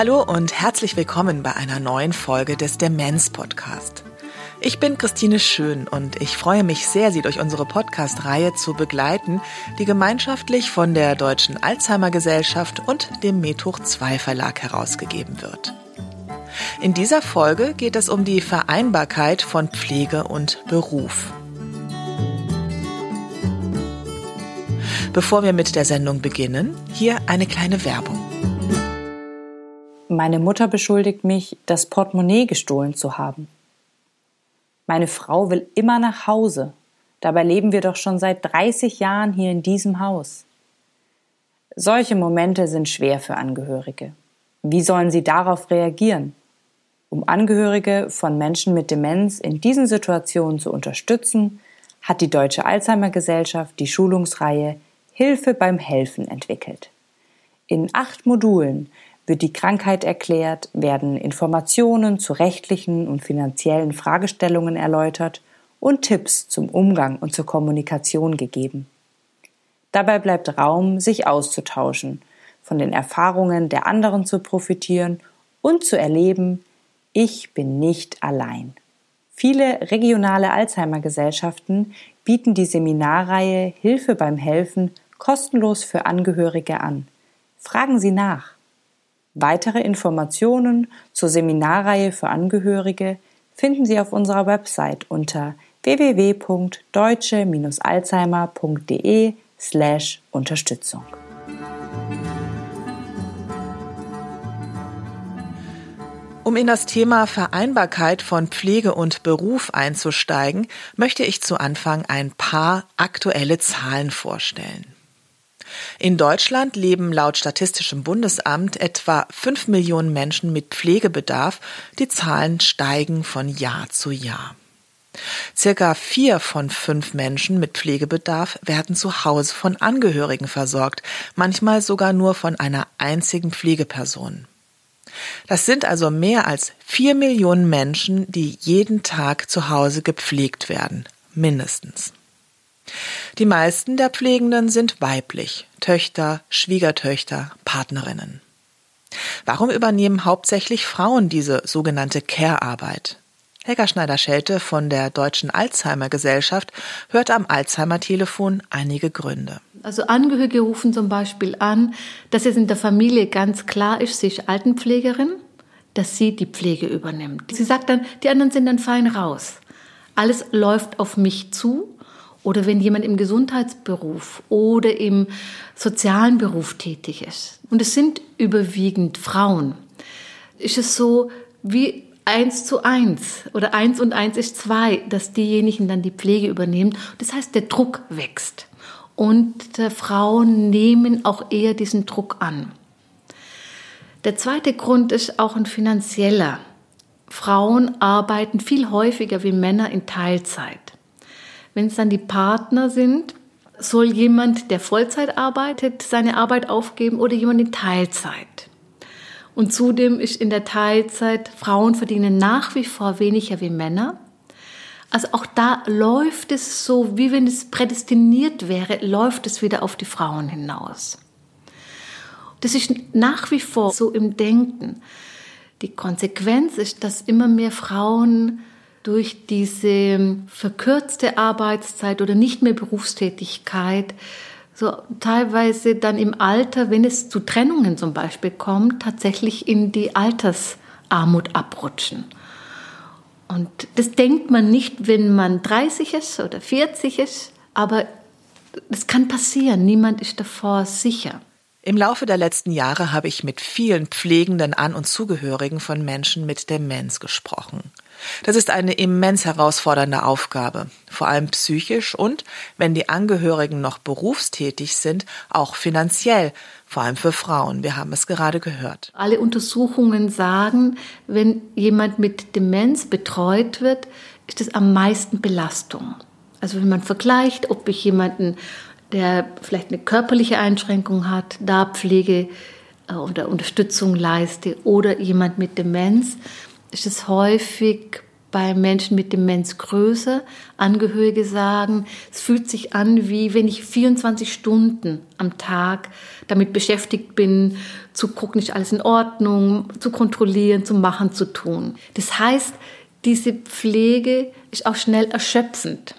Hallo und herzlich willkommen bei einer neuen Folge des Demenz Podcast. Ich bin Christine Schön und ich freue mich sehr, Sie durch unsere Podcast-Reihe zu begleiten, die gemeinschaftlich von der Deutschen Alzheimer Gesellschaft und dem Methoch 2 Verlag herausgegeben wird. In dieser Folge geht es um die Vereinbarkeit von Pflege und Beruf. Bevor wir mit der Sendung beginnen, hier eine kleine Werbung. Meine Mutter beschuldigt mich, das Portemonnaie gestohlen zu haben. Meine Frau will immer nach Hause. Dabei leben wir doch schon seit 30 Jahren hier in diesem Haus. Solche Momente sind schwer für Angehörige. Wie sollen sie darauf reagieren? Um Angehörige von Menschen mit Demenz in diesen Situationen zu unterstützen, hat die Deutsche Alzheimer Gesellschaft die Schulungsreihe Hilfe beim Helfen entwickelt. In acht Modulen wird die Krankheit erklärt, werden Informationen zu rechtlichen und finanziellen Fragestellungen erläutert und Tipps zum Umgang und zur Kommunikation gegeben. Dabei bleibt Raum, sich auszutauschen, von den Erfahrungen der anderen zu profitieren und zu erleben, ich bin nicht allein. Viele regionale Alzheimer-Gesellschaften bieten die Seminarreihe Hilfe beim Helfen kostenlos für Angehörige an. Fragen Sie nach. Weitere Informationen zur Seminarreihe für Angehörige finden Sie auf unserer Website unter www.deutsche-alzheimer.de slash Unterstützung. Um in das Thema Vereinbarkeit von Pflege und Beruf einzusteigen, möchte ich zu Anfang ein paar aktuelle Zahlen vorstellen. In Deutschland leben laut Statistischem Bundesamt etwa fünf Millionen Menschen mit Pflegebedarf. Die Zahlen steigen von Jahr zu Jahr. Circa vier von fünf Menschen mit Pflegebedarf werden zu Hause von Angehörigen versorgt, manchmal sogar nur von einer einzigen Pflegeperson. Das sind also mehr als vier Millionen Menschen, die jeden Tag zu Hause gepflegt werden, mindestens. Die meisten der Pflegenden sind weiblich, Töchter, Schwiegertöchter, Partnerinnen. Warum übernehmen hauptsächlich Frauen diese sogenannte Care-Arbeit? Helga Schneider-Schelte von der Deutschen Alzheimer Gesellschaft hört am Alzheimer-Telefon einige Gründe. Also Angehörige rufen zum Beispiel an, dass es in der Familie ganz klar ist, ist Altenpflegerin, dass sie die Pflege übernimmt. Sie sagt dann, die anderen sind dann fein raus. Alles läuft auf mich zu oder wenn jemand im Gesundheitsberuf oder im sozialen Beruf tätig ist, und es sind überwiegend Frauen, ist es so wie eins zu eins oder eins und eins ist zwei, dass diejenigen dann die Pflege übernehmen. Das heißt, der Druck wächst und Frauen nehmen auch eher diesen Druck an. Der zweite Grund ist auch ein finanzieller. Frauen arbeiten viel häufiger wie Männer in Teilzeit. Wenn es dann die Partner sind, soll jemand, der Vollzeit arbeitet, seine Arbeit aufgeben oder jemand in Teilzeit. Und zudem ist in der Teilzeit, Frauen verdienen nach wie vor weniger wie Männer. Also auch da läuft es so, wie wenn es prädestiniert wäre, läuft es wieder auf die Frauen hinaus. Das ist nach wie vor so im Denken. Die Konsequenz ist, dass immer mehr Frauen durch diese verkürzte Arbeitszeit oder nicht mehr Berufstätigkeit so teilweise dann im Alter, wenn es zu Trennungen zum Beispiel kommt, tatsächlich in die Altersarmut abrutschen. Und das denkt man nicht, wenn man 30 ist oder 40 ist, aber das kann passieren. Niemand ist davor sicher. Im Laufe der letzten Jahre habe ich mit vielen Pflegenden An- und Zugehörigen von Menschen mit Demenz gesprochen. Das ist eine immens herausfordernde Aufgabe, vor allem psychisch und, wenn die Angehörigen noch berufstätig sind, auch finanziell, vor allem für Frauen. Wir haben es gerade gehört. Alle Untersuchungen sagen, wenn jemand mit Demenz betreut wird, ist es am meisten Belastung. Also wenn man vergleicht, ob ich jemanden, der vielleicht eine körperliche Einschränkung hat, da Pflege äh, oder Unterstützung leiste oder jemand mit Demenz, ist es häufig bei Menschen mit Demenz größer. Angehörige sagen, es fühlt sich an, wie wenn ich 24 Stunden am Tag damit beschäftigt bin, zu gucken, ist alles in Ordnung, zu kontrollieren, zu machen, zu tun. Das heißt, diese Pflege ist auch schnell erschöpfend.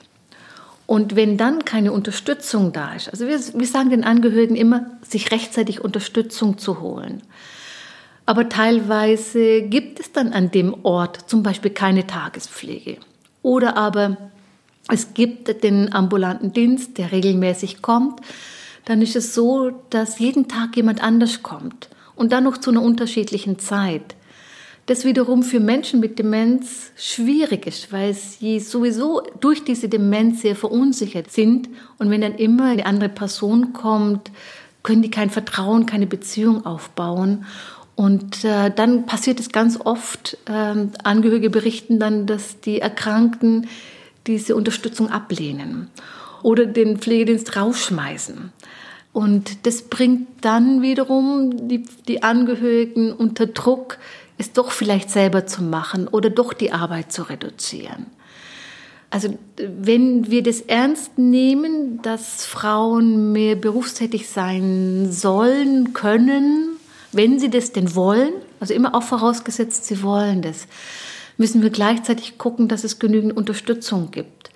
Und wenn dann keine Unterstützung da ist, also wir, wir sagen den Angehörigen immer, sich rechtzeitig Unterstützung zu holen. Aber teilweise gibt es dann an dem Ort zum Beispiel keine Tagespflege. Oder aber es gibt den ambulanten Dienst, der regelmäßig kommt. Dann ist es so, dass jeden Tag jemand anders kommt und dann noch zu einer unterschiedlichen Zeit. Das wiederum für Menschen mit Demenz schwierig ist, weil sie sowieso durch diese Demenz sehr verunsichert sind. Und wenn dann immer eine andere Person kommt, können die kein Vertrauen, keine Beziehung aufbauen. Und äh, dann passiert es ganz oft, äh, Angehörige berichten dann, dass die Erkrankten diese Unterstützung ablehnen oder den Pflegedienst rausschmeißen. Und das bringt dann wiederum die, die Angehörigen unter Druck, es doch vielleicht selber zu machen oder doch die Arbeit zu reduzieren. Also wenn wir das ernst nehmen, dass Frauen mehr berufstätig sein sollen, können, wenn sie das denn wollen, also immer auch vorausgesetzt, sie wollen das, müssen wir gleichzeitig gucken, dass es genügend Unterstützung gibt.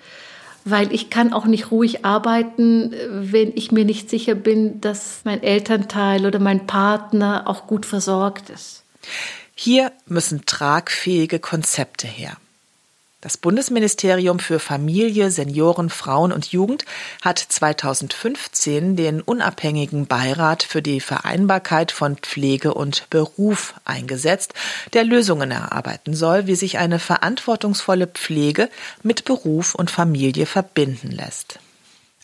Weil ich kann auch nicht ruhig arbeiten, wenn ich mir nicht sicher bin, dass mein Elternteil oder mein Partner auch gut versorgt ist. Hier müssen tragfähige Konzepte her. Das Bundesministerium für Familie, Senioren, Frauen und Jugend hat 2015 den unabhängigen Beirat für die Vereinbarkeit von Pflege und Beruf eingesetzt, der Lösungen erarbeiten soll, wie sich eine verantwortungsvolle Pflege mit Beruf und Familie verbinden lässt.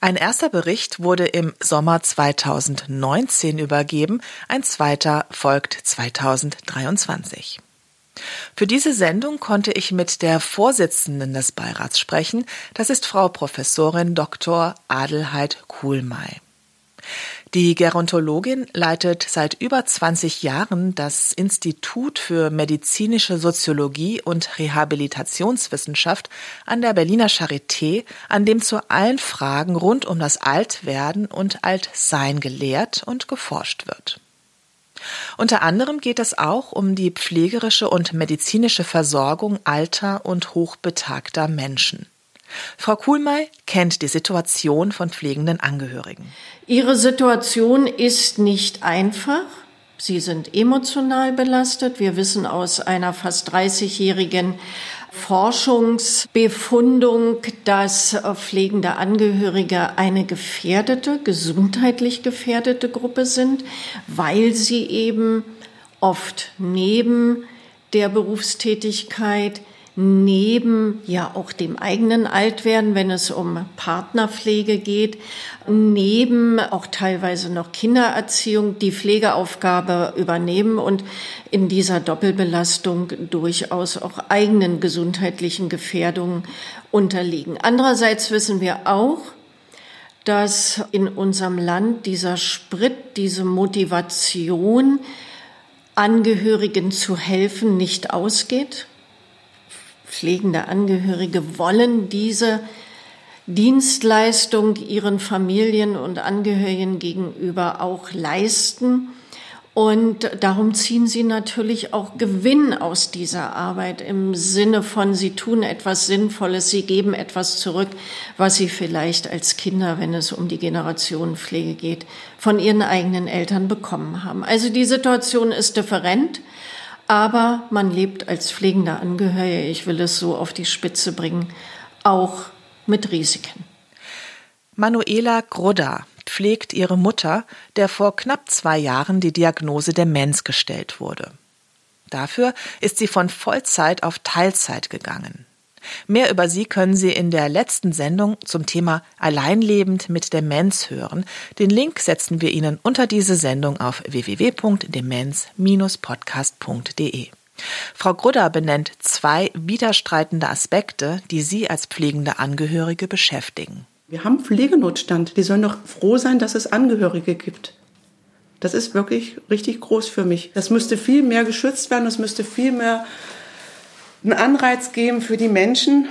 Ein erster Bericht wurde im Sommer 2019 übergeben, ein zweiter folgt 2023. Für diese Sendung konnte ich mit der Vorsitzenden des Beirats sprechen. Das ist Frau Professorin Dr. Adelheid Kuhlmei. Die Gerontologin leitet seit über 20 Jahren das Institut für medizinische Soziologie und Rehabilitationswissenschaft an der Berliner Charité, an dem zu allen Fragen rund um das Altwerden und Altsein gelehrt und geforscht wird. Unter anderem geht es auch um die pflegerische und medizinische Versorgung alter und hochbetagter Menschen. Frau Kuhlmei kennt die Situation von pflegenden Angehörigen. Ihre Situation ist nicht einfach. Sie sind emotional belastet. Wir wissen aus einer fast 30-jährigen Forschungsbefundung, dass pflegende Angehörige eine gefährdete, gesundheitlich gefährdete Gruppe sind, weil sie eben oft neben der Berufstätigkeit neben ja auch dem eigenen Altwerden, wenn es um Partnerpflege geht, neben auch teilweise noch Kindererziehung die Pflegeaufgabe übernehmen und in dieser Doppelbelastung durchaus auch eigenen gesundheitlichen Gefährdungen unterliegen. Andererseits wissen wir auch, dass in unserem Land dieser Sprit, diese Motivation, Angehörigen zu helfen, nicht ausgeht pflegende Angehörige wollen diese Dienstleistung ihren Familien und Angehörigen gegenüber auch leisten. Und darum ziehen sie natürlich auch Gewinn aus dieser Arbeit im Sinne von, sie tun etwas Sinnvolles, sie geben etwas zurück, was sie vielleicht als Kinder, wenn es um die Generationenpflege geht, von ihren eigenen Eltern bekommen haben. Also die Situation ist different. Aber man lebt als pflegender Angehöriger, ich will es so auf die Spitze bringen, auch mit Risiken. Manuela Grudda pflegt ihre Mutter, der vor knapp zwei Jahren die Diagnose Demenz gestellt wurde. Dafür ist sie von Vollzeit auf Teilzeit gegangen. Mehr über sie können Sie in der letzten Sendung zum Thema Alleinlebend mit Demenz hören. Den Link setzen wir Ihnen unter diese Sendung auf www.demenz-podcast.de. Frau Grudder benennt zwei widerstreitende Aspekte, die Sie als pflegende Angehörige beschäftigen. Wir haben Pflegenotstand. Die sollen doch froh sein, dass es Angehörige gibt. Das ist wirklich richtig groß für mich. Das müsste viel mehr geschützt werden. Das müsste viel mehr einen Anreiz geben für die Menschen,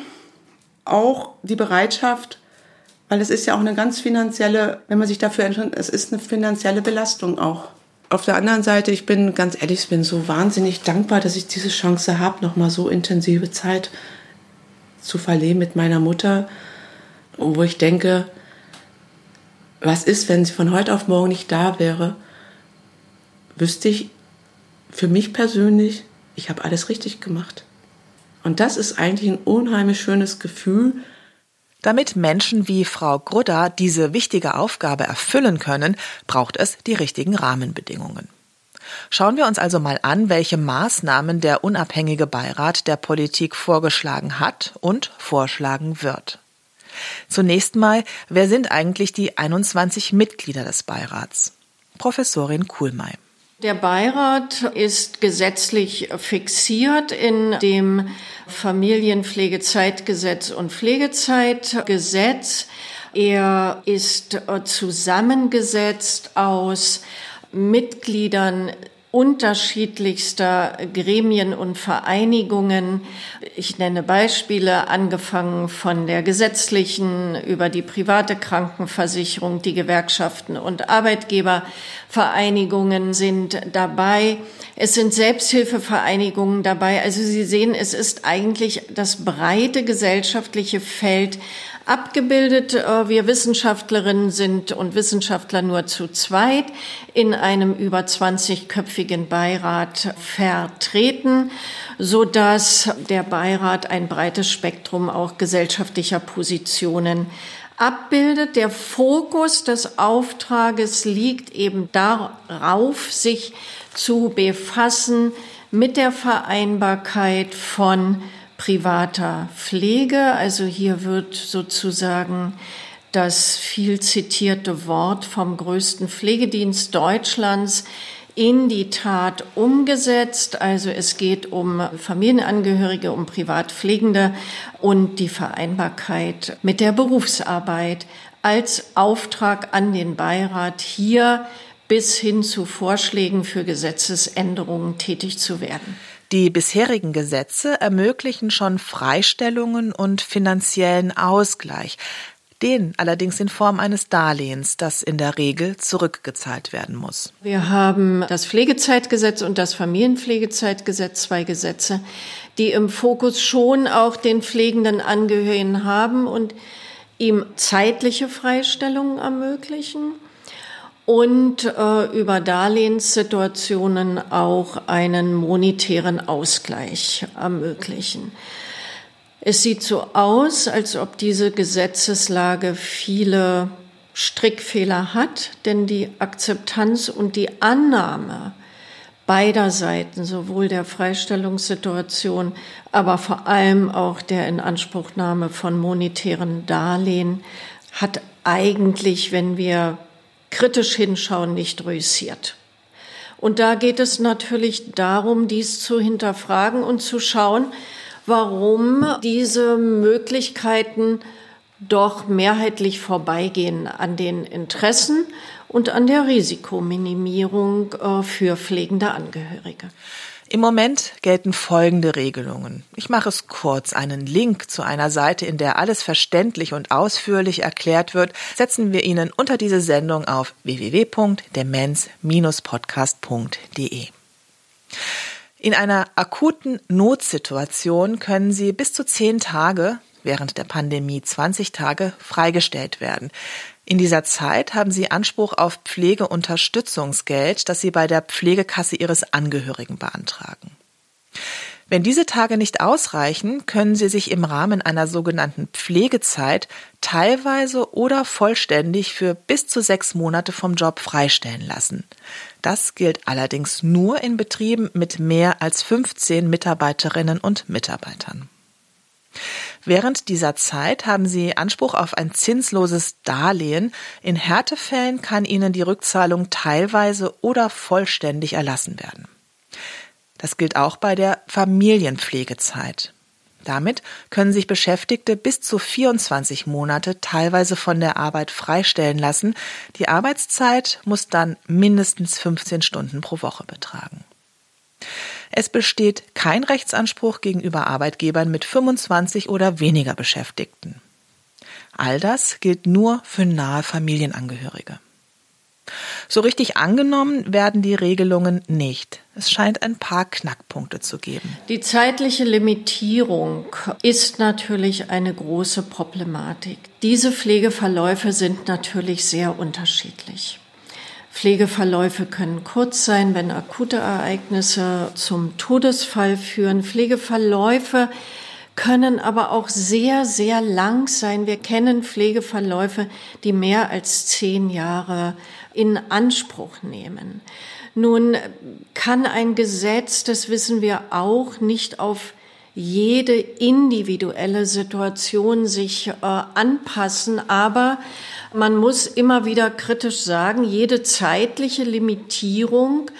auch die Bereitschaft, weil es ist ja auch eine ganz finanzielle, wenn man sich dafür entscheidet, es ist eine finanzielle Belastung auch. Auf der anderen Seite, ich bin ganz ehrlich, ich bin so wahnsinnig dankbar, dass ich diese Chance habe, nochmal so intensive Zeit zu verleben mit meiner Mutter, wo ich denke, was ist, wenn sie von heute auf morgen nicht da wäre, wüsste ich für mich persönlich, ich habe alles richtig gemacht. Und das ist eigentlich ein unheimlich schönes Gefühl. Damit Menschen wie Frau Grudda diese wichtige Aufgabe erfüllen können, braucht es die richtigen Rahmenbedingungen. Schauen wir uns also mal an, welche Maßnahmen der unabhängige Beirat der Politik vorgeschlagen hat und vorschlagen wird. Zunächst mal, wer sind eigentlich die 21 Mitglieder des Beirats? Professorin Kuhlmeier. Der Beirat ist gesetzlich fixiert in dem Familienpflegezeitgesetz und Pflegezeitgesetz. Er ist zusammengesetzt aus Mitgliedern unterschiedlichster Gremien und Vereinigungen. Ich nenne Beispiele, angefangen von der gesetzlichen über die private Krankenversicherung, die Gewerkschaften und Arbeitgebervereinigungen sind dabei. Es sind Selbsthilfevereinigungen dabei. Also Sie sehen, es ist eigentlich das breite gesellschaftliche Feld abgebildet. Äh, wir Wissenschaftlerinnen sind und Wissenschaftler nur zu zweit in einem über 20-köpfigen Beirat vertreten, so dass der Beirat ein breites Spektrum auch gesellschaftlicher Positionen abbildet. Der Fokus des Auftrages liegt eben darauf, sich zu befassen mit der Vereinbarkeit von privater Pflege. Also hier wird sozusagen das viel zitierte Wort vom größten Pflegedienst Deutschlands in die Tat umgesetzt. Also es geht um Familienangehörige, um Privatpflegende und die Vereinbarkeit mit der Berufsarbeit als Auftrag an den Beirat hier bis hin zu Vorschlägen für Gesetzesänderungen tätig zu werden. Die bisherigen Gesetze ermöglichen schon Freistellungen und finanziellen Ausgleich, den allerdings in Form eines Darlehens, das in der Regel zurückgezahlt werden muss. Wir haben das Pflegezeitgesetz und das Familienpflegezeitgesetz, zwei Gesetze, die im Fokus schon auch den pflegenden Angehörigen haben und ihm zeitliche Freistellungen ermöglichen und äh, über Darlehenssituationen auch einen monetären Ausgleich ermöglichen. Es sieht so aus, als ob diese Gesetzeslage viele Strickfehler hat, denn die Akzeptanz und die Annahme beider Seiten, sowohl der Freistellungssituation, aber vor allem auch der Inanspruchnahme von monetären Darlehen, hat eigentlich, wenn wir kritisch hinschauen nicht reüssiert. Und da geht es natürlich darum, dies zu hinterfragen und zu schauen, warum diese Möglichkeiten doch mehrheitlich vorbeigehen an den Interessen und an der Risikominimierung äh, für pflegende Angehörige. Im Moment gelten folgende Regelungen. Ich mache es kurz. Einen Link zu einer Seite, in der alles verständlich und ausführlich erklärt wird, setzen wir Ihnen unter diese Sendung auf www.demenz-podcast.de. In einer akuten Notsituation können Sie bis zu zehn Tage während der Pandemie 20 Tage freigestellt werden. In dieser Zeit haben Sie Anspruch auf Pflegeunterstützungsgeld, das Sie bei der Pflegekasse Ihres Angehörigen beantragen. Wenn diese Tage nicht ausreichen, können Sie sich im Rahmen einer sogenannten Pflegezeit teilweise oder vollständig für bis zu sechs Monate vom Job freistellen lassen. Das gilt allerdings nur in Betrieben mit mehr als 15 Mitarbeiterinnen und Mitarbeitern. Während dieser Zeit haben Sie Anspruch auf ein zinsloses Darlehen. In Härtefällen kann Ihnen die Rückzahlung teilweise oder vollständig erlassen werden. Das gilt auch bei der Familienpflegezeit. Damit können sich Beschäftigte bis zu 24 Monate teilweise von der Arbeit freistellen lassen. Die Arbeitszeit muss dann mindestens 15 Stunden pro Woche betragen. Es besteht kein Rechtsanspruch gegenüber Arbeitgebern mit 25 oder weniger Beschäftigten. All das gilt nur für nahe Familienangehörige. So richtig angenommen werden die Regelungen nicht. Es scheint ein paar Knackpunkte zu geben. Die zeitliche Limitierung ist natürlich eine große Problematik. Diese Pflegeverläufe sind natürlich sehr unterschiedlich. Pflegeverläufe können kurz sein, wenn akute Ereignisse zum Todesfall führen. Pflegeverläufe können aber auch sehr, sehr lang sein. Wir kennen Pflegeverläufe, die mehr als zehn Jahre in Anspruch nehmen. Nun kann ein Gesetz, das wissen wir auch, nicht auf jede individuelle Situation sich äh, anpassen, aber man muss immer wieder kritisch sagen, jede zeitliche Limitierung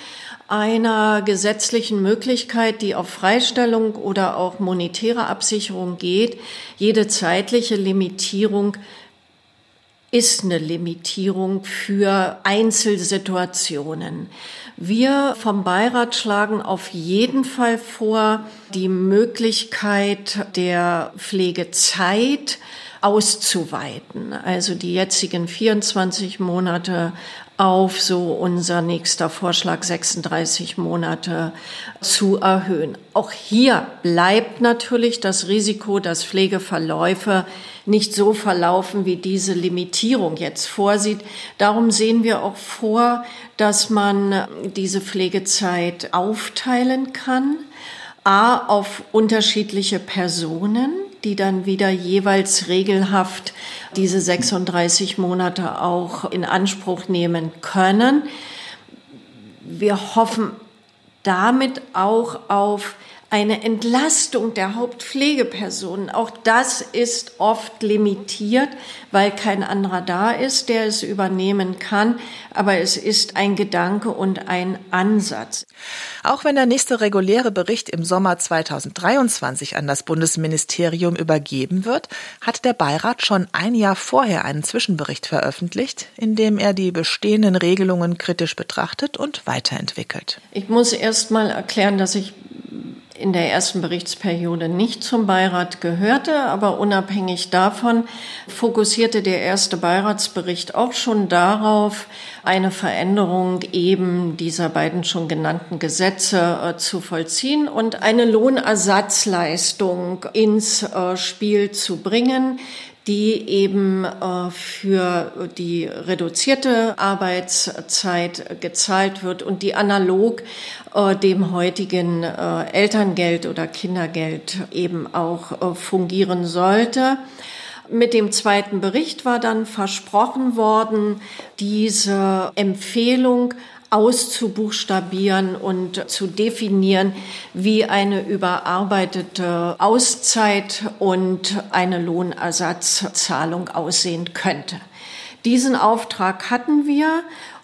einer gesetzlichen Möglichkeit, die auf Freistellung oder auch monetäre Absicherung geht, jede zeitliche Limitierung ist eine Limitierung für Einzelsituationen. Wir vom Beirat schlagen auf jeden Fall vor, die Möglichkeit der Pflegezeit auszuweiten. Also die jetzigen 24 Monate auf so unser nächster Vorschlag 36 Monate zu erhöhen. Auch hier bleibt natürlich das Risiko, dass Pflegeverläufe nicht so verlaufen, wie diese Limitierung jetzt vorsieht. Darum sehen wir auch vor, dass man diese Pflegezeit aufteilen kann. A auf unterschiedliche Personen, die dann wieder jeweils regelhaft diese 36 Monate auch in Anspruch nehmen können. Wir hoffen damit auch auf eine Entlastung der Hauptpflegepersonen. Auch das ist oft limitiert, weil kein anderer da ist, der es übernehmen kann. Aber es ist ein Gedanke und ein Ansatz. Auch wenn der nächste reguläre Bericht im Sommer 2023 an das Bundesministerium übergeben wird, hat der Beirat schon ein Jahr vorher einen Zwischenbericht veröffentlicht, in dem er die bestehenden Regelungen kritisch betrachtet und weiterentwickelt. Ich muss erst mal erklären, dass ich in der ersten Berichtsperiode nicht zum Beirat gehörte, aber unabhängig davon fokussierte der erste Beiratsbericht auch schon darauf, eine Veränderung eben dieser beiden schon genannten Gesetze äh, zu vollziehen und eine Lohnersatzleistung ins äh, Spiel zu bringen, die eben äh, für die reduzierte Arbeitszeit gezahlt wird und die analog äh, dem heutigen äh, Elterngeld oder Kindergeld eben auch fungieren sollte. Mit dem zweiten Bericht war dann versprochen worden, diese Empfehlung auszubuchstabieren und zu definieren, wie eine überarbeitete Auszeit und eine Lohnersatzzahlung aussehen könnte. Diesen Auftrag hatten wir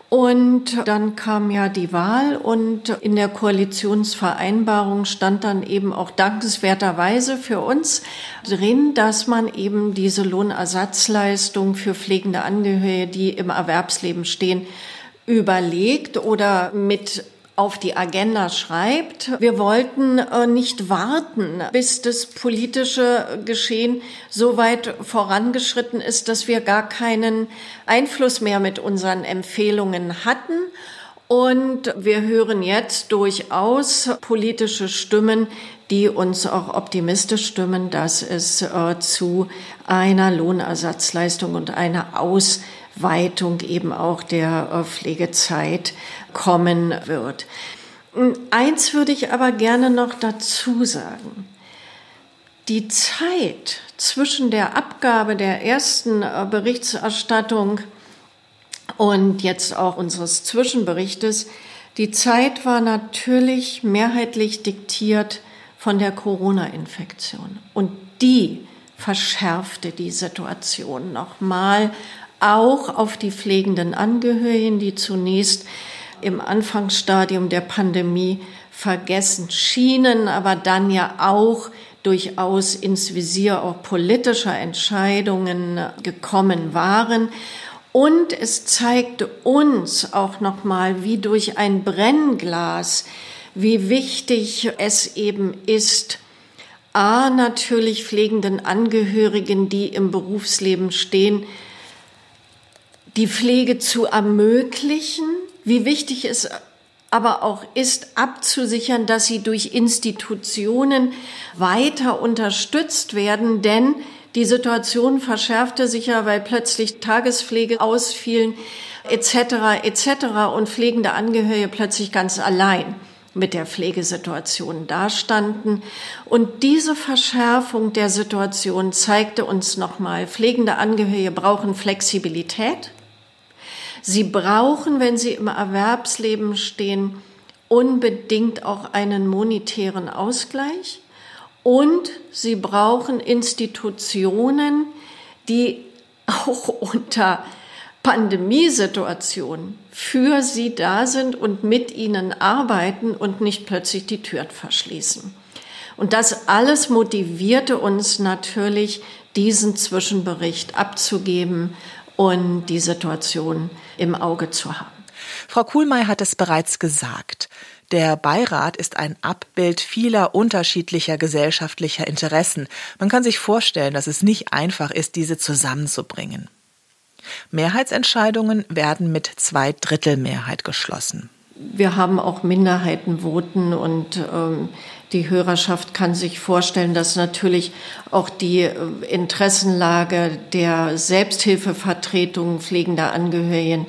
und dann kam ja die Wahl und in der Koalitionsvereinbarung stand dann eben auch dankenswerterweise für uns drin, dass man eben diese Lohnersatzleistung für pflegende Angehörige, die im Erwerbsleben stehen, überlegt oder mit auf die Agenda schreibt. Wir wollten äh, nicht warten, bis das politische Geschehen so weit vorangeschritten ist, dass wir gar keinen Einfluss mehr mit unseren Empfehlungen hatten. Und wir hören jetzt durchaus politische Stimmen, die uns auch optimistisch stimmen, dass es äh, zu einer Lohnersatzleistung und einer Aus Weitung eben auch der äh, Pflegezeit kommen wird. Eins würde ich aber gerne noch dazu sagen. Die Zeit zwischen der Abgabe der ersten äh, Berichterstattung und jetzt auch unseres Zwischenberichtes, die Zeit war natürlich mehrheitlich diktiert von der Corona-Infektion. Und die verschärfte die Situation nochmal auch auf die pflegenden Angehörigen, die zunächst im Anfangsstadium der Pandemie vergessen schienen, aber dann ja auch durchaus ins Visier auch politischer Entscheidungen gekommen waren. Und es zeigte uns auch nochmal, wie durch ein Brennglas wie wichtig es eben ist, A, natürlich pflegenden Angehörigen, die im Berufsleben stehen, die Pflege zu ermöglichen, wie wichtig es aber auch ist, abzusichern, dass sie durch Institutionen weiter unterstützt werden, denn die Situation verschärfte sich ja, weil plötzlich Tagespflege ausfielen, etc., etc. und pflegende Angehörige plötzlich ganz allein mit der Pflegesituation dastanden. Und diese Verschärfung der Situation zeigte uns nochmal, pflegende Angehörige brauchen Flexibilität. Sie brauchen, wenn sie im Erwerbsleben stehen, unbedingt auch einen monetären Ausgleich. Und sie brauchen Institutionen, die auch unter Pandemiesituation für sie da sind und mit ihnen arbeiten und nicht plötzlich die Türen verschließen. Und das alles motivierte uns natürlich, diesen Zwischenbericht abzugeben und die Situation im Auge zu haben. Frau Kuhlmeier hat es bereits gesagt. Der Beirat ist ein Abbild vieler unterschiedlicher gesellschaftlicher Interessen. Man kann sich vorstellen, dass es nicht einfach ist, diese zusammenzubringen. Mehrheitsentscheidungen werden mit Zweidrittelmehrheit geschlossen. Wir haben auch Minderheitenvoten und ähm, die Hörerschaft kann sich vorstellen, dass natürlich auch die äh, Interessenlage der Selbsthilfevertretungen pflegender Angehörigen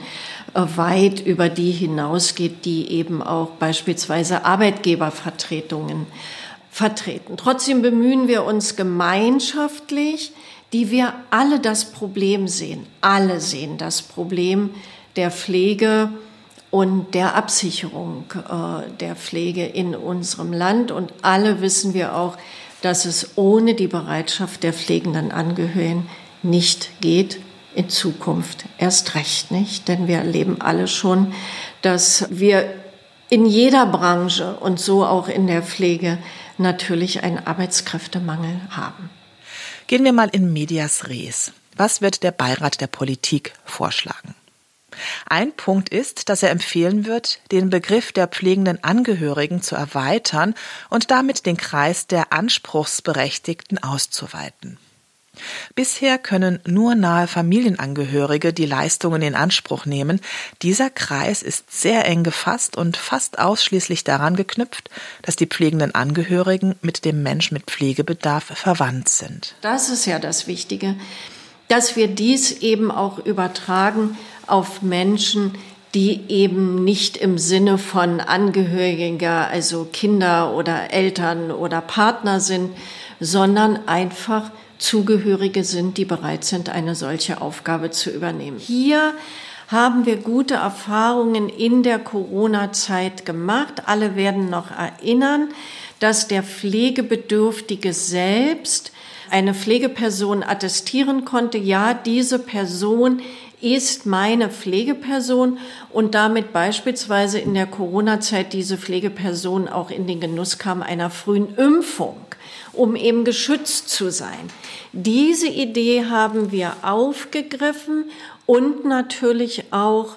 äh, weit über die hinausgeht, die eben auch beispielsweise Arbeitgebervertretungen vertreten. Trotzdem bemühen wir uns gemeinschaftlich, die wir alle das Problem sehen. Alle sehen das Problem der Pflege und der Absicherung äh, der Pflege in unserem Land. Und alle wissen wir auch, dass es ohne die Bereitschaft der pflegenden Angehörigen nicht geht. In Zukunft erst recht nicht, denn wir erleben alle schon, dass wir in jeder Branche und so auch in der Pflege natürlich einen Arbeitskräftemangel haben. Gehen wir mal in medias res. Was wird der Beirat der Politik vorschlagen? Ein Punkt ist, dass er empfehlen wird, den Begriff der pflegenden Angehörigen zu erweitern und damit den Kreis der Anspruchsberechtigten auszuweiten. Bisher können nur nahe Familienangehörige die Leistungen in Anspruch nehmen. Dieser Kreis ist sehr eng gefasst und fast ausschließlich daran geknüpft, dass die pflegenden Angehörigen mit dem Mensch mit Pflegebedarf verwandt sind. Das ist ja das Wichtige, dass wir dies eben auch übertragen auf Menschen, die eben nicht im Sinne von Angehöriger, also Kinder oder Eltern oder Partner sind, sondern einfach Zugehörige sind, die bereit sind, eine solche Aufgabe zu übernehmen. Hier haben wir gute Erfahrungen in der Corona-Zeit gemacht. Alle werden noch erinnern, dass der Pflegebedürftige selbst eine Pflegeperson attestieren konnte, ja, diese Person ist meine Pflegeperson und damit beispielsweise in der Corona-Zeit diese Pflegeperson auch in den Genuss kam einer frühen Impfung um eben geschützt zu sein. Diese Idee haben wir aufgegriffen und natürlich auch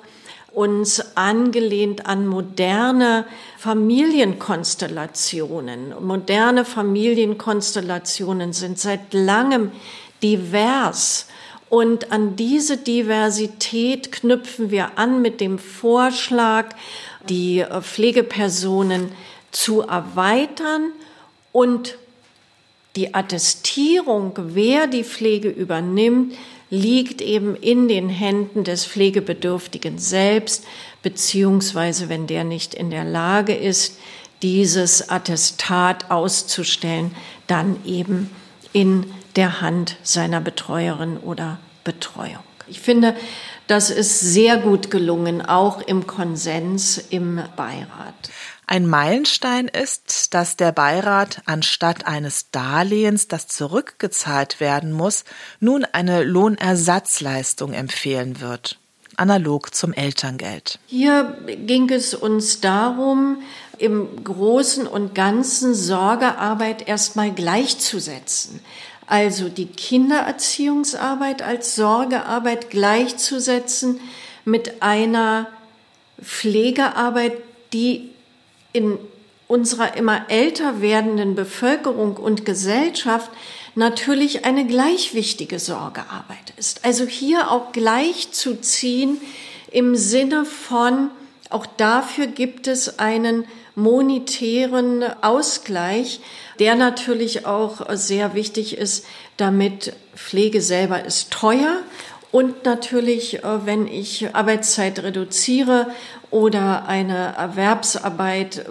uns angelehnt an moderne Familienkonstellationen. Moderne Familienkonstellationen sind seit langem divers. Und an diese Diversität knüpfen wir an mit dem Vorschlag, die Pflegepersonen zu erweitern und die Attestierung, wer die Pflege übernimmt, liegt eben in den Händen des Pflegebedürftigen selbst, beziehungsweise wenn der nicht in der Lage ist, dieses Attestat auszustellen, dann eben in der Hand seiner Betreuerin oder Betreuung. Ich finde, das ist sehr gut gelungen, auch im Konsens im Beirat. Ein Meilenstein ist, dass der Beirat anstatt eines Darlehens, das zurückgezahlt werden muss, nun eine Lohnersatzleistung empfehlen wird, analog zum Elterngeld. Hier ging es uns darum, im Großen und Ganzen Sorgearbeit erstmal gleichzusetzen. Also die Kindererziehungsarbeit als Sorgearbeit gleichzusetzen mit einer Pflegearbeit, die in unserer immer älter werdenden Bevölkerung und Gesellschaft natürlich eine gleich wichtige Sorgearbeit ist. Also hier auch gleich zu ziehen im Sinne von, auch dafür gibt es einen monetären Ausgleich, der natürlich auch sehr wichtig ist, damit Pflege selber ist teuer und natürlich, äh, wenn ich Arbeitszeit reduziere oder eine Erwerbsarbeit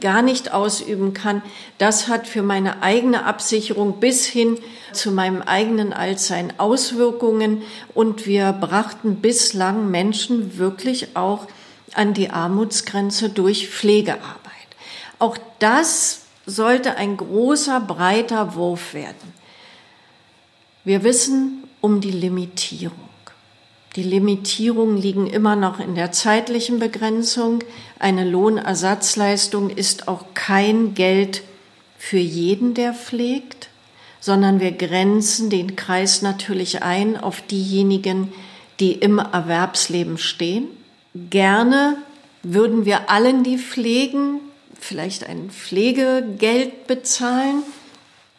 gar nicht ausüben kann, das hat für meine eigene Absicherung bis hin zu meinem eigenen Altsein Auswirkungen. Und wir brachten bislang Menschen wirklich auch an die Armutsgrenze durch Pflegearbeit. Auch das sollte ein großer, breiter Wurf werden. Wir wissen um die Limitierung. Die Limitierungen liegen immer noch in der zeitlichen Begrenzung. Eine Lohnersatzleistung ist auch kein Geld für jeden, der pflegt, sondern wir grenzen den Kreis natürlich ein auf diejenigen, die im Erwerbsleben stehen. Gerne würden wir allen, die pflegen, vielleicht ein Pflegegeld bezahlen.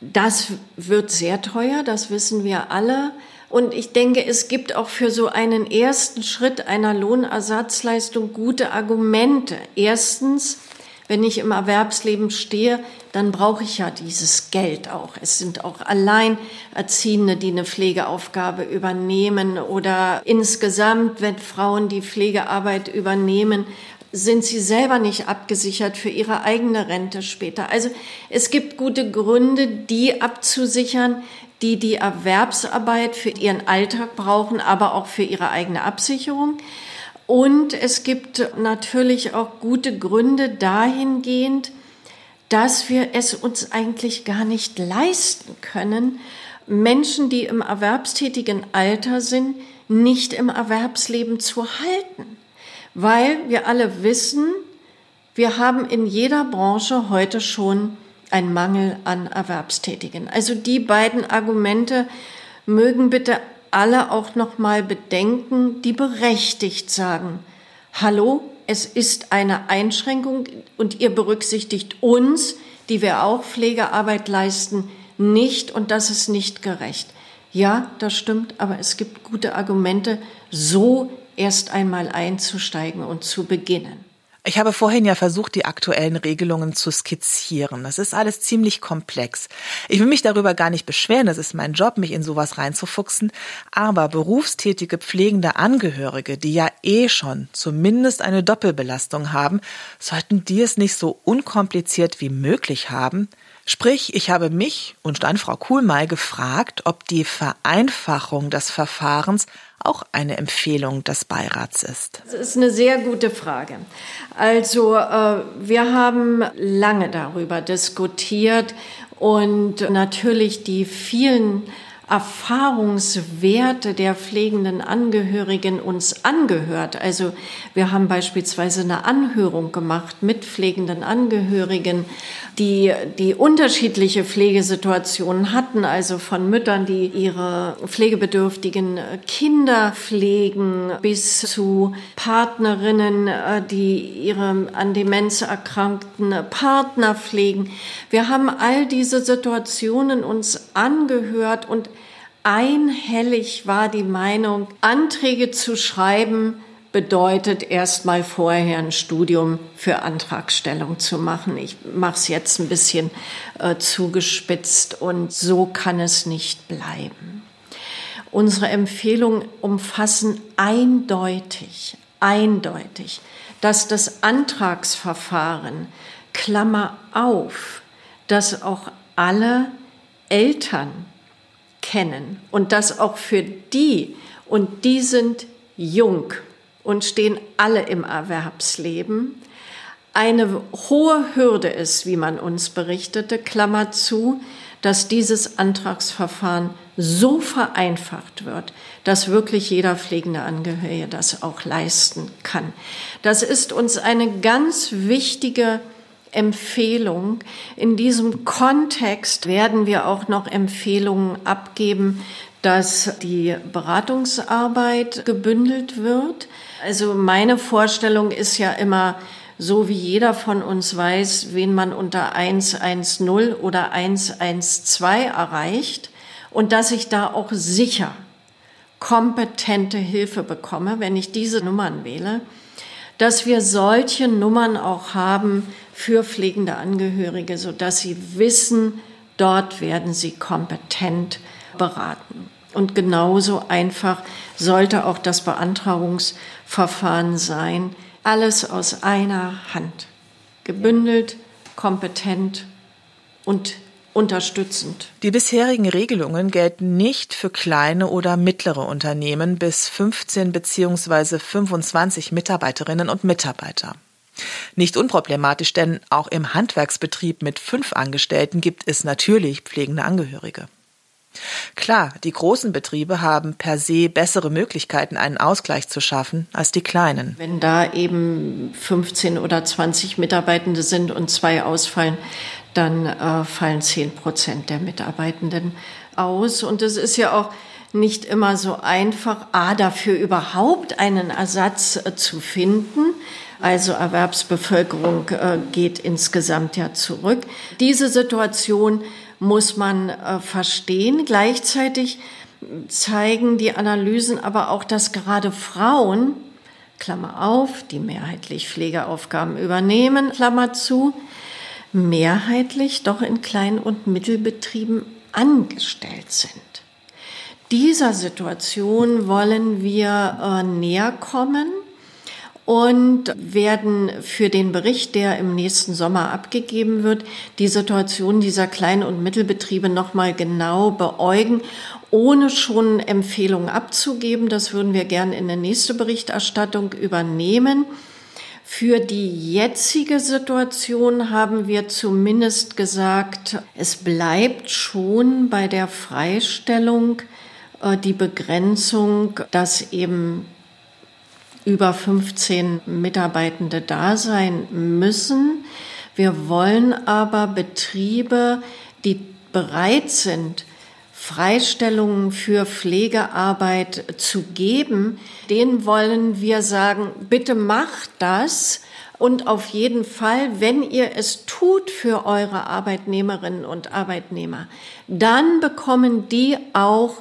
Das wird sehr teuer, das wissen wir alle. Und ich denke, es gibt auch für so einen ersten Schritt einer Lohnersatzleistung gute Argumente. Erstens, wenn ich im Erwerbsleben stehe, dann brauche ich ja dieses Geld auch. Es sind auch Alleinerziehende, die eine Pflegeaufgabe übernehmen oder insgesamt, wenn Frauen die Pflegearbeit übernehmen, sind sie selber nicht abgesichert für ihre eigene Rente später. Also es gibt gute Gründe, die abzusichern, die die Erwerbsarbeit für ihren Alltag brauchen, aber auch für ihre eigene Absicherung. Und es gibt natürlich auch gute Gründe dahingehend, dass wir es uns eigentlich gar nicht leisten können, Menschen, die im erwerbstätigen Alter sind, nicht im Erwerbsleben zu halten. Weil wir alle wissen, wir haben in jeder Branche heute schon ein Mangel an Erwerbstätigen. Also die beiden Argumente mögen bitte alle auch noch mal bedenken, die berechtigt sagen: Hallo, es ist eine Einschränkung und ihr berücksichtigt uns, die wir auch Pflegearbeit leisten, nicht und das ist nicht gerecht. Ja, das stimmt, aber es gibt gute Argumente, so erst einmal einzusteigen und zu beginnen. Ich habe vorhin ja versucht, die aktuellen Regelungen zu skizzieren. Das ist alles ziemlich komplex. Ich will mich darüber gar nicht beschweren, es ist mein Job, mich in sowas reinzufuchsen, aber berufstätige pflegende Angehörige, die ja eh schon zumindest eine Doppelbelastung haben, sollten die es nicht so unkompliziert wie möglich haben? Sprich, ich habe mich und dann Frau Kuhlmei gefragt, ob die Vereinfachung des Verfahrens auch eine Empfehlung des Beirats ist. Das ist eine sehr gute Frage. Also äh, wir haben lange darüber diskutiert und natürlich die vielen Erfahrungswerte der pflegenden Angehörigen uns angehört. Also wir haben beispielsweise eine Anhörung gemacht mit pflegenden Angehörigen, die die unterschiedliche Pflegesituationen hatten, also von Müttern, die ihre pflegebedürftigen Kinder pflegen, bis zu Partnerinnen, die ihre an Demenz erkrankten Partner pflegen. Wir haben all diese Situationen uns angehört und einhellig war die Meinung, Anträge zu schreiben bedeutet erstmal vorher ein Studium für Antragstellung zu machen. Ich mache es jetzt ein bisschen äh, zugespitzt und so kann es nicht bleiben. Unsere Empfehlungen umfassen eindeutig, eindeutig, dass das Antragsverfahren, Klammer auf, dass auch alle Eltern kennen und das auch für die, und die sind jung und stehen alle im Erwerbsleben, eine hohe Hürde ist, wie man uns berichtete, Klammer zu, dass dieses Antragsverfahren so vereinfacht wird, dass wirklich jeder pflegende Angehörige das auch leisten kann. Das ist uns eine ganz wichtige Empfehlung. In diesem Kontext werden wir auch noch Empfehlungen abgeben, dass die Beratungsarbeit gebündelt wird. Also meine Vorstellung ist ja immer, so wie jeder von uns weiß, wen man unter 110 oder 112 erreicht und dass ich da auch sicher kompetente Hilfe bekomme, wenn ich diese Nummern wähle, dass wir solche Nummern auch haben für pflegende Angehörige, so dass sie wissen, dort werden sie kompetent beraten. Und genauso einfach sollte auch das Beantragungsverfahren sein. Alles aus einer Hand. Gebündelt, kompetent und unterstützend. Die bisherigen Regelungen gelten nicht für kleine oder mittlere Unternehmen bis 15 bzw. 25 Mitarbeiterinnen und Mitarbeiter. Nicht unproblematisch, denn auch im Handwerksbetrieb mit fünf Angestellten gibt es natürlich pflegende Angehörige. Klar, die großen Betriebe haben per se bessere Möglichkeiten, einen Ausgleich zu schaffen als die kleinen. Wenn da eben 15 oder 20 Mitarbeitende sind und zwei ausfallen, dann äh, fallen 10 Prozent der Mitarbeitenden aus. Und es ist ja auch nicht immer so einfach, a, dafür überhaupt einen Ersatz äh, zu finden. Also Erwerbsbevölkerung äh, geht insgesamt ja zurück. Diese Situation muss man äh, verstehen. Gleichzeitig zeigen die Analysen aber auch, dass gerade Frauen, Klammer auf, die mehrheitlich Pflegeaufgaben übernehmen, Klammer zu, mehrheitlich doch in Klein- und Mittelbetrieben angestellt sind. Dieser Situation wollen wir äh, näher kommen und werden für den Bericht, der im nächsten Sommer abgegeben wird, die Situation dieser kleinen und Mittelbetriebe nochmal genau beäugen, ohne schon Empfehlungen abzugeben. Das würden wir gern in der nächste Berichterstattung übernehmen. Für die jetzige Situation haben wir zumindest gesagt, es bleibt schon bei der Freistellung äh, die Begrenzung, dass eben über 15 Mitarbeitende da sein müssen. Wir wollen aber Betriebe, die bereit sind, Freistellungen für Pflegearbeit zu geben, denen wollen wir sagen, bitte macht das. Und auf jeden Fall, wenn ihr es tut für eure Arbeitnehmerinnen und Arbeitnehmer, dann bekommen die auch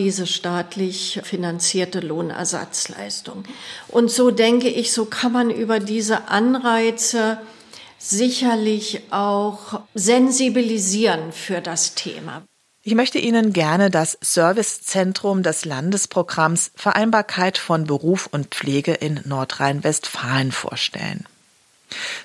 diese staatlich finanzierte Lohnersatzleistung. Und so denke ich, so kann man über diese Anreize sicherlich auch sensibilisieren für das Thema. Ich möchte Ihnen gerne das Servicezentrum des Landesprogramms Vereinbarkeit von Beruf und Pflege in Nordrhein-Westfalen vorstellen.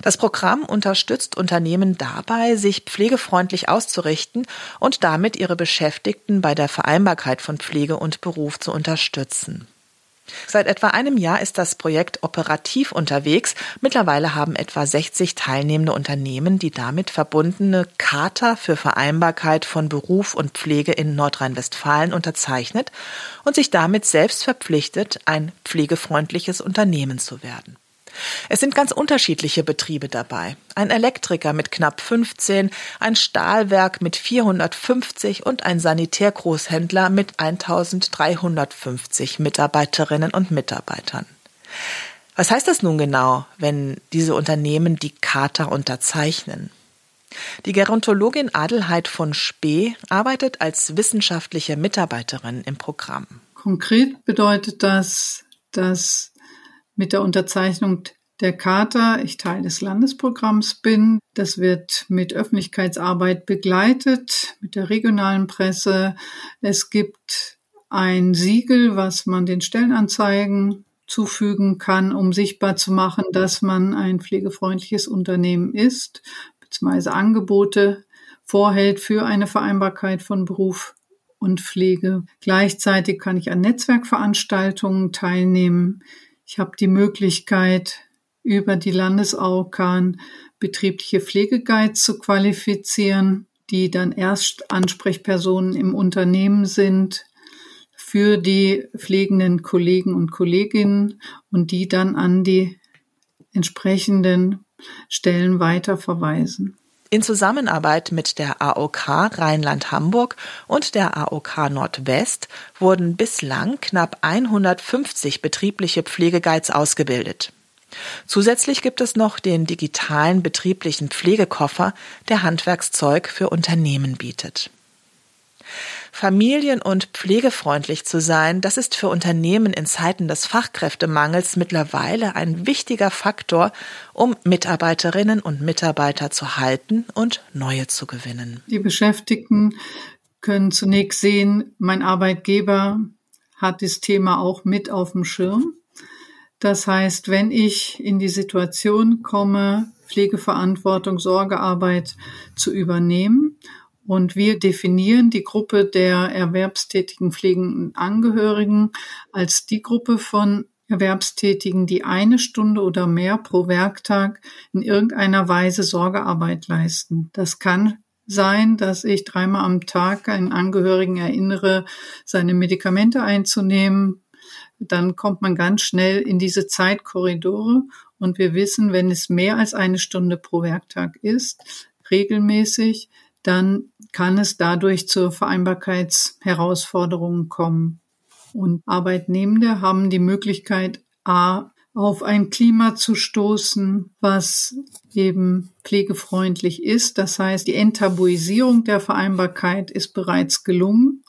Das Programm unterstützt Unternehmen dabei, sich pflegefreundlich auszurichten und damit ihre Beschäftigten bei der Vereinbarkeit von Pflege und Beruf zu unterstützen. Seit etwa einem Jahr ist das Projekt operativ unterwegs. Mittlerweile haben etwa 60 teilnehmende Unternehmen die damit verbundene Charta für Vereinbarkeit von Beruf und Pflege in Nordrhein-Westfalen unterzeichnet und sich damit selbst verpflichtet, ein pflegefreundliches Unternehmen zu werden. Es sind ganz unterschiedliche Betriebe dabei. Ein Elektriker mit knapp 15, ein Stahlwerk mit 450 und ein Sanitärgroßhändler mit 1350 Mitarbeiterinnen und Mitarbeitern. Was heißt das nun genau, wenn diese Unternehmen die Charta unterzeichnen? Die Gerontologin Adelheid von Spee arbeitet als wissenschaftliche Mitarbeiterin im Programm. Konkret bedeutet das, dass mit der Unterzeichnung der Charta ich Teil des Landesprogramms bin. Das wird mit Öffentlichkeitsarbeit begleitet, mit der regionalen Presse. Es gibt ein Siegel, was man den Stellenanzeigen zufügen kann, um sichtbar zu machen, dass man ein pflegefreundliches Unternehmen ist, beziehungsweise Angebote vorhält für eine Vereinbarkeit von Beruf und Pflege. Gleichzeitig kann ich an Netzwerkveranstaltungen teilnehmen. Ich habe die Möglichkeit, über die Landesorkan betriebliche Pflegeguides zu qualifizieren, die dann erst Ansprechpersonen im Unternehmen sind für die pflegenden Kollegen und Kolleginnen und die dann an die entsprechenden Stellen weiterverweisen. In Zusammenarbeit mit der AOK Rheinland-Hamburg und der AOK Nordwest wurden bislang knapp 150 betriebliche Pflegeguides ausgebildet. Zusätzlich gibt es noch den digitalen betrieblichen Pflegekoffer, der Handwerkszeug für Unternehmen bietet. Familien- und pflegefreundlich zu sein, das ist für Unternehmen in Zeiten des Fachkräftemangels mittlerweile ein wichtiger Faktor, um Mitarbeiterinnen und Mitarbeiter zu halten und neue zu gewinnen. Die Beschäftigten können zunächst sehen, mein Arbeitgeber hat das Thema auch mit auf dem Schirm. Das heißt, wenn ich in die Situation komme, Pflegeverantwortung, Sorgearbeit zu übernehmen und wir definieren die Gruppe der erwerbstätigen pflegenden Angehörigen als die Gruppe von Erwerbstätigen, die eine Stunde oder mehr pro Werktag in irgendeiner Weise Sorgearbeit leisten. Das kann sein, dass ich dreimal am Tag einen Angehörigen erinnere, seine Medikamente einzunehmen. Dann kommt man ganz schnell in diese Zeitkorridore und wir wissen, wenn es mehr als eine Stunde pro Werktag ist, regelmäßig, dann kann es dadurch zur Vereinbarkeitsherausforderungen kommen. Und Arbeitnehmende haben die Möglichkeit, A, auf ein Klima zu stoßen, was eben pflegefreundlich ist. Das heißt, die Enttabuisierung der Vereinbarkeit ist bereits gelungen.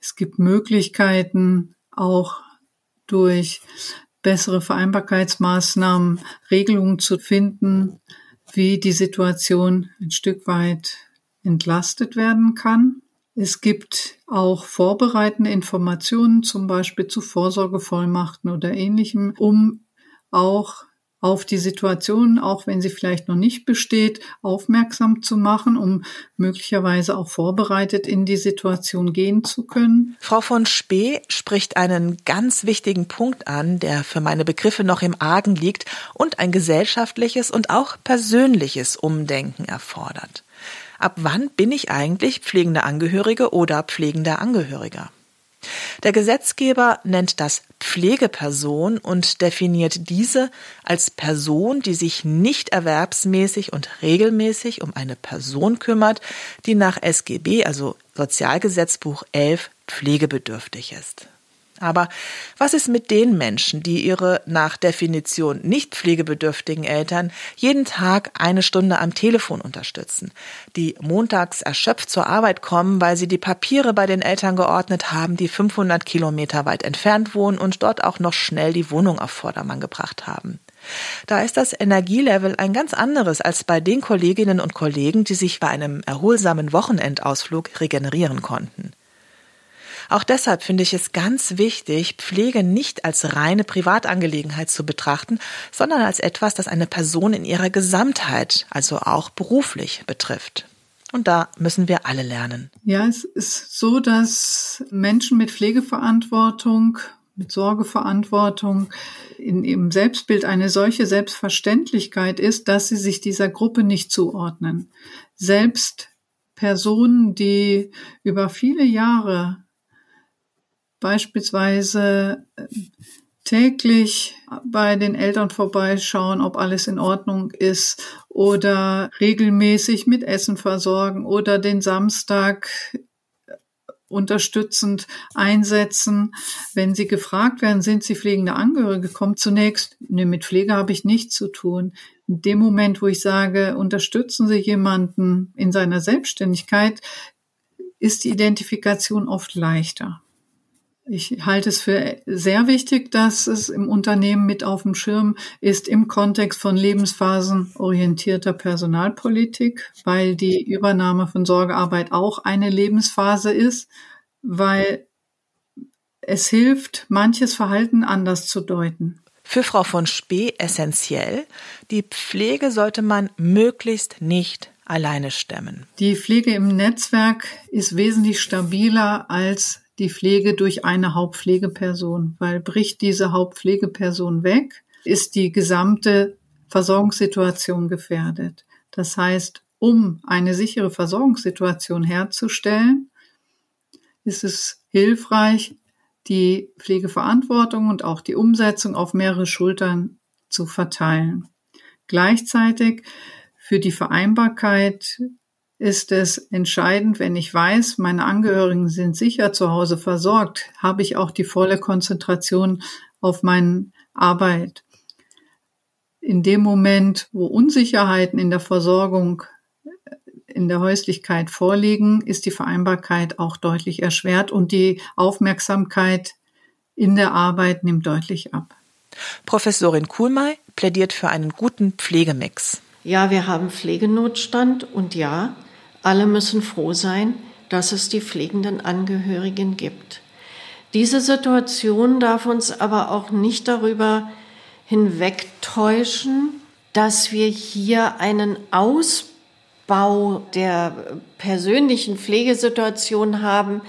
Es gibt Möglichkeiten, auch durch bessere Vereinbarkeitsmaßnahmen Regelungen zu finden, wie die Situation ein Stück weit entlastet werden kann. Es gibt auch vorbereitende Informationen, zum Beispiel zu Vorsorgevollmachten oder ähnlichem, um auch auf die Situation, auch wenn sie vielleicht noch nicht besteht, aufmerksam zu machen, um möglicherweise auch vorbereitet in die Situation gehen zu können. Frau von Spee spricht einen ganz wichtigen Punkt an, der für meine Begriffe noch im Argen liegt und ein gesellschaftliches und auch persönliches Umdenken erfordert ab wann bin ich eigentlich pflegende Angehörige oder pflegender Angehöriger? Der Gesetzgeber nennt das Pflegeperson und definiert diese als Person, die sich nicht erwerbsmäßig und regelmäßig um eine Person kümmert, die nach SGB, also Sozialgesetzbuch 11, pflegebedürftig ist. Aber was ist mit den Menschen, die ihre nach Definition nicht pflegebedürftigen Eltern jeden Tag eine Stunde am Telefon unterstützen, die montags erschöpft zur Arbeit kommen, weil sie die Papiere bei den Eltern geordnet haben, die 500 Kilometer weit entfernt wohnen und dort auch noch schnell die Wohnung auf Vordermann gebracht haben? Da ist das Energielevel ein ganz anderes als bei den Kolleginnen und Kollegen, die sich bei einem erholsamen Wochenendausflug regenerieren konnten. Auch deshalb finde ich es ganz wichtig, Pflege nicht als reine Privatangelegenheit zu betrachten, sondern als etwas, das eine Person in ihrer Gesamtheit, also auch beruflich betrifft. Und da müssen wir alle lernen. Ja, es ist so, dass Menschen mit Pflegeverantwortung, mit Sorgeverantwortung in ihrem Selbstbild eine solche Selbstverständlichkeit ist, dass sie sich dieser Gruppe nicht zuordnen. Selbst Personen, die über viele Jahre beispielsweise äh, täglich bei den Eltern vorbeischauen, ob alles in Ordnung ist oder regelmäßig mit Essen versorgen oder den Samstag äh, unterstützend einsetzen. Wenn Sie gefragt werden, sind Sie pflegende Angehörige, kommt zunächst, ne, mit Pflege habe ich nichts zu tun. In dem Moment, wo ich sage, unterstützen Sie jemanden in seiner Selbstständigkeit, ist die Identifikation oft leichter. Ich halte es für sehr wichtig, dass es im Unternehmen mit auf dem Schirm ist im Kontext von lebensphasenorientierter Personalpolitik, weil die Übernahme von Sorgearbeit auch eine Lebensphase ist, weil es hilft, manches Verhalten anders zu deuten. Für Frau von Spee essentiell, die Pflege sollte man möglichst nicht alleine stemmen. Die Pflege im Netzwerk ist wesentlich stabiler als die Pflege durch eine Hauptpflegeperson, weil bricht diese Hauptpflegeperson weg, ist die gesamte Versorgungssituation gefährdet. Das heißt, um eine sichere Versorgungssituation herzustellen, ist es hilfreich, die Pflegeverantwortung und auch die Umsetzung auf mehrere Schultern zu verteilen. Gleichzeitig für die Vereinbarkeit ist es entscheidend, wenn ich weiß, meine Angehörigen sind sicher zu Hause versorgt, habe ich auch die volle Konzentration auf meine Arbeit. in dem Moment, wo Unsicherheiten in der Versorgung in der Häuslichkeit vorliegen, ist die Vereinbarkeit auch deutlich erschwert und die Aufmerksamkeit in der Arbeit nimmt deutlich ab. Professorin Kuhlmei plädiert für einen guten Pflegemix. Ja, wir haben Pflegenotstand und ja, alle müssen froh sein, dass es die pflegenden Angehörigen gibt. Diese Situation darf uns aber auch nicht darüber hinwegtäuschen, dass wir hier einen Ausbau der persönlichen Pflegesituation haben,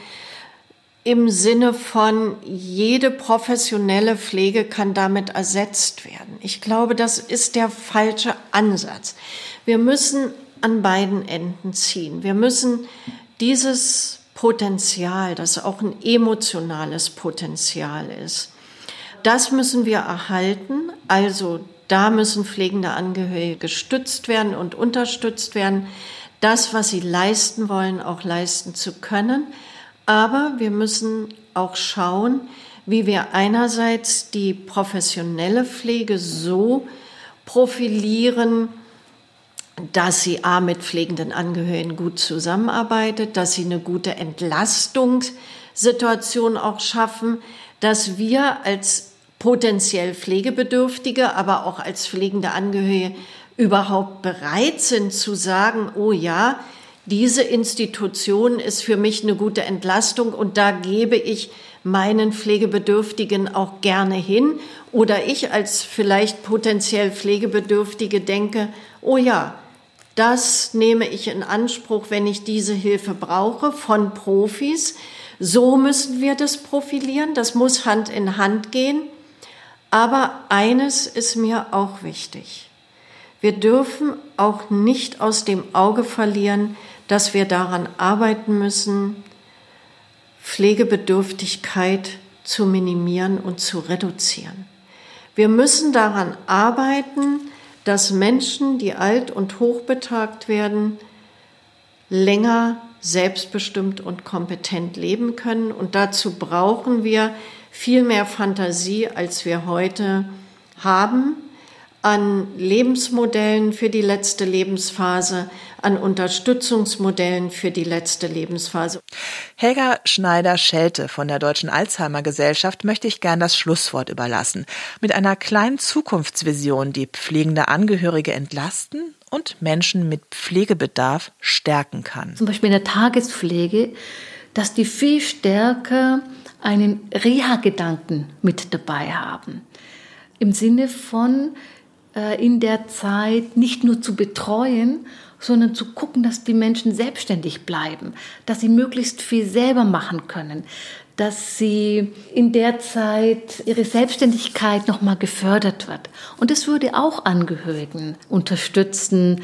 im Sinne von, jede professionelle Pflege kann damit ersetzt werden. Ich glaube, das ist der falsche Ansatz. Wir müssen an beiden Enden ziehen. Wir müssen dieses Potenzial, das auch ein emotionales Potenzial ist, das müssen wir erhalten. Also da müssen pflegende Angehörige gestützt werden und unterstützt werden, das, was sie leisten wollen, auch leisten zu können. Aber wir müssen auch schauen, wie wir einerseits die professionelle Pflege so profilieren, dass sie A mit pflegenden Angehörigen gut zusammenarbeitet, dass sie eine gute Entlastungssituation auch schaffen, dass wir als potenziell Pflegebedürftige, aber auch als pflegende Angehörige überhaupt bereit sind zu sagen, oh ja, diese Institution ist für mich eine gute Entlastung und da gebe ich meinen Pflegebedürftigen auch gerne hin. Oder ich als vielleicht potenziell Pflegebedürftige denke, oh ja, das nehme ich in Anspruch, wenn ich diese Hilfe brauche von Profis. So müssen wir das profilieren. Das muss Hand in Hand gehen. Aber eines ist mir auch wichtig. Wir dürfen auch nicht aus dem Auge verlieren, dass wir daran arbeiten müssen, Pflegebedürftigkeit zu minimieren und zu reduzieren. Wir müssen daran arbeiten, dass Menschen, die alt und hochbetagt werden, länger selbstbestimmt und kompetent leben können. Und dazu brauchen wir viel mehr Fantasie, als wir heute haben an Lebensmodellen für die letzte Lebensphase, an Unterstützungsmodellen für die letzte Lebensphase. Helga Schneider-Schelte von der Deutschen Alzheimer Gesellschaft möchte ich gern das Schlusswort überlassen. Mit einer kleinen Zukunftsvision, die pflegende Angehörige entlasten und Menschen mit Pflegebedarf stärken kann. Zum Beispiel in der Tagespflege, dass die viel stärker einen Reha-Gedanken mit dabei haben. Im Sinne von, äh, in der Zeit nicht nur zu betreuen, sondern zu gucken, dass die Menschen selbstständig bleiben, dass sie möglichst viel selber machen können, dass sie in der Zeit ihre Selbstständigkeit nochmal gefördert wird. Und das würde auch Angehörigen unterstützen,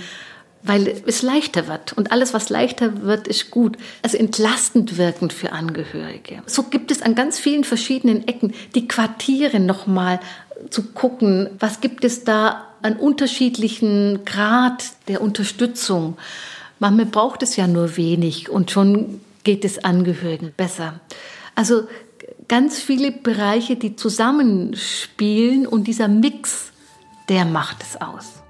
weil es leichter wird. Und alles, was leichter wird, ist gut. Also entlastend wirkend für Angehörige. So gibt es an ganz vielen verschiedenen Ecken die Quartiere nochmal zu gucken, was gibt es da an unterschiedlichen Grad der Unterstützung. Manchmal braucht es ja nur wenig und schon geht es Angehörigen besser. Also ganz viele Bereiche, die zusammenspielen und dieser Mix, der macht es aus.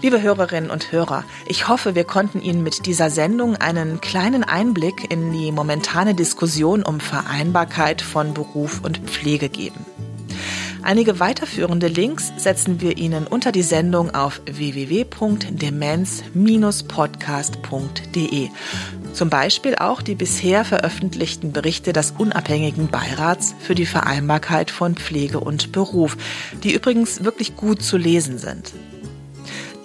Liebe Hörerinnen und Hörer, ich hoffe, wir konnten Ihnen mit dieser Sendung einen kleinen Einblick in die momentane Diskussion um Vereinbarkeit von Beruf und Pflege geben. Einige weiterführende Links setzen wir Ihnen unter die Sendung auf www.demenz-podcast.de. Zum Beispiel auch die bisher veröffentlichten Berichte des unabhängigen Beirats für die Vereinbarkeit von Pflege und Beruf, die übrigens wirklich gut zu lesen sind.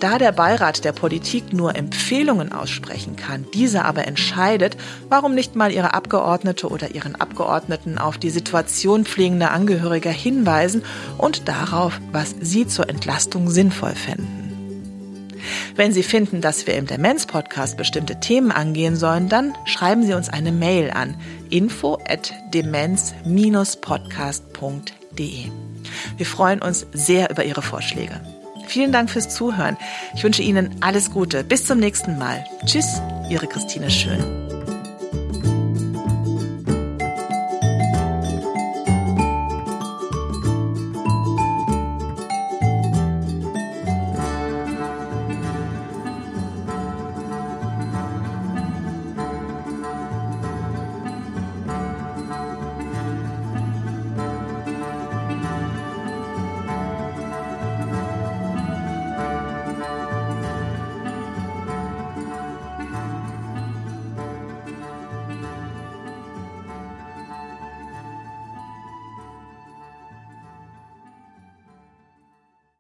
Da der Beirat der Politik nur Empfehlungen aussprechen kann, diese aber entscheidet, warum nicht mal ihre Abgeordnete oder ihren Abgeordneten auf die Situation pflegender Angehöriger hinweisen und darauf, was sie zur Entlastung sinnvoll fänden. Wenn Sie finden, dass wir im Demenz-Podcast bestimmte Themen angehen sollen, dann schreiben Sie uns eine Mail an info at demenz-podcast.de. Wir freuen uns sehr über Ihre Vorschläge. Vielen Dank fürs Zuhören. Ich wünsche Ihnen alles Gute. Bis zum nächsten Mal. Tschüss, Ihre Christine Schön.